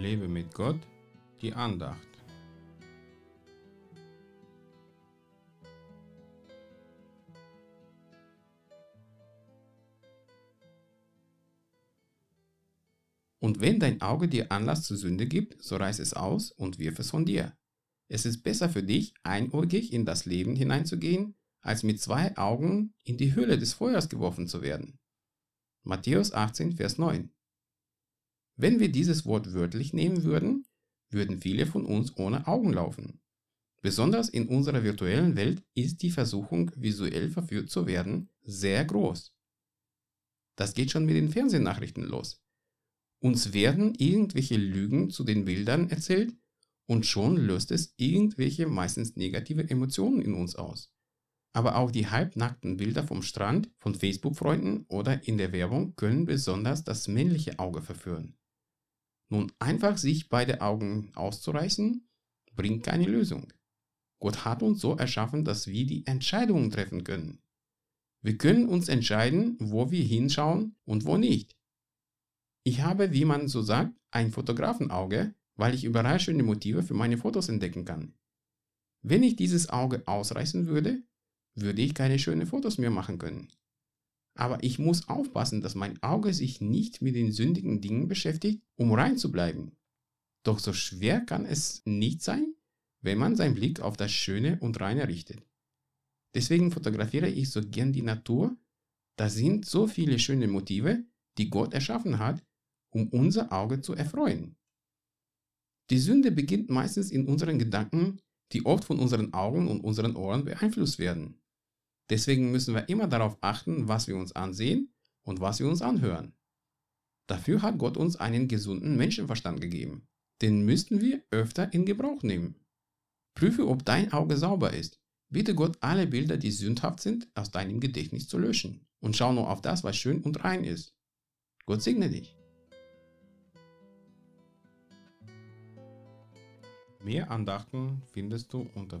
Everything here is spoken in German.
Lebe mit Gott, die Andacht. Und wenn dein Auge dir Anlass zur Sünde gibt, so reiß es aus und wirf es von dir. Es ist besser für dich, einäugig in das Leben hineinzugehen, als mit zwei Augen in die Höhle des Feuers geworfen zu werden. Matthäus 18, Vers 9. Wenn wir dieses Wort wörtlich nehmen würden, würden viele von uns ohne Augen laufen. Besonders in unserer virtuellen Welt ist die Versuchung, visuell verführt zu werden, sehr groß. Das geht schon mit den Fernsehnachrichten los. Uns werden irgendwelche Lügen zu den Bildern erzählt und schon löst es irgendwelche meistens negative Emotionen in uns aus. Aber auch die halbnackten Bilder vom Strand von Facebook-Freunden oder in der Werbung können besonders das männliche Auge verführen. Nun einfach sich beide Augen auszureißen, bringt keine Lösung. Gott hat uns so erschaffen, dass wir die Entscheidungen treffen können. Wir können uns entscheiden, wo wir hinschauen und wo nicht. Ich habe, wie man so sagt, ein Fotografenauge, weil ich überall schöne Motive für meine Fotos entdecken kann. Wenn ich dieses Auge ausreißen würde, würde ich keine schönen Fotos mehr machen können. Aber ich muss aufpassen, dass mein Auge sich nicht mit den sündigen Dingen beschäftigt, um rein zu bleiben. Doch so schwer kann es nicht sein, wenn man seinen Blick auf das Schöne und Reine richtet. Deswegen fotografiere ich so gern die Natur. Da sind so viele schöne Motive, die Gott erschaffen hat, um unser Auge zu erfreuen. Die Sünde beginnt meistens in unseren Gedanken, die oft von unseren Augen und unseren Ohren beeinflusst werden. Deswegen müssen wir immer darauf achten, was wir uns ansehen und was wir uns anhören. Dafür hat Gott uns einen gesunden Menschenverstand gegeben. Den müssten wir öfter in Gebrauch nehmen. Prüfe, ob dein Auge sauber ist. Bitte Gott, alle Bilder, die sündhaft sind, aus deinem Gedächtnis zu löschen. Und schau nur auf das, was schön und rein ist. Gott segne dich. Mehr Andachten findest du unter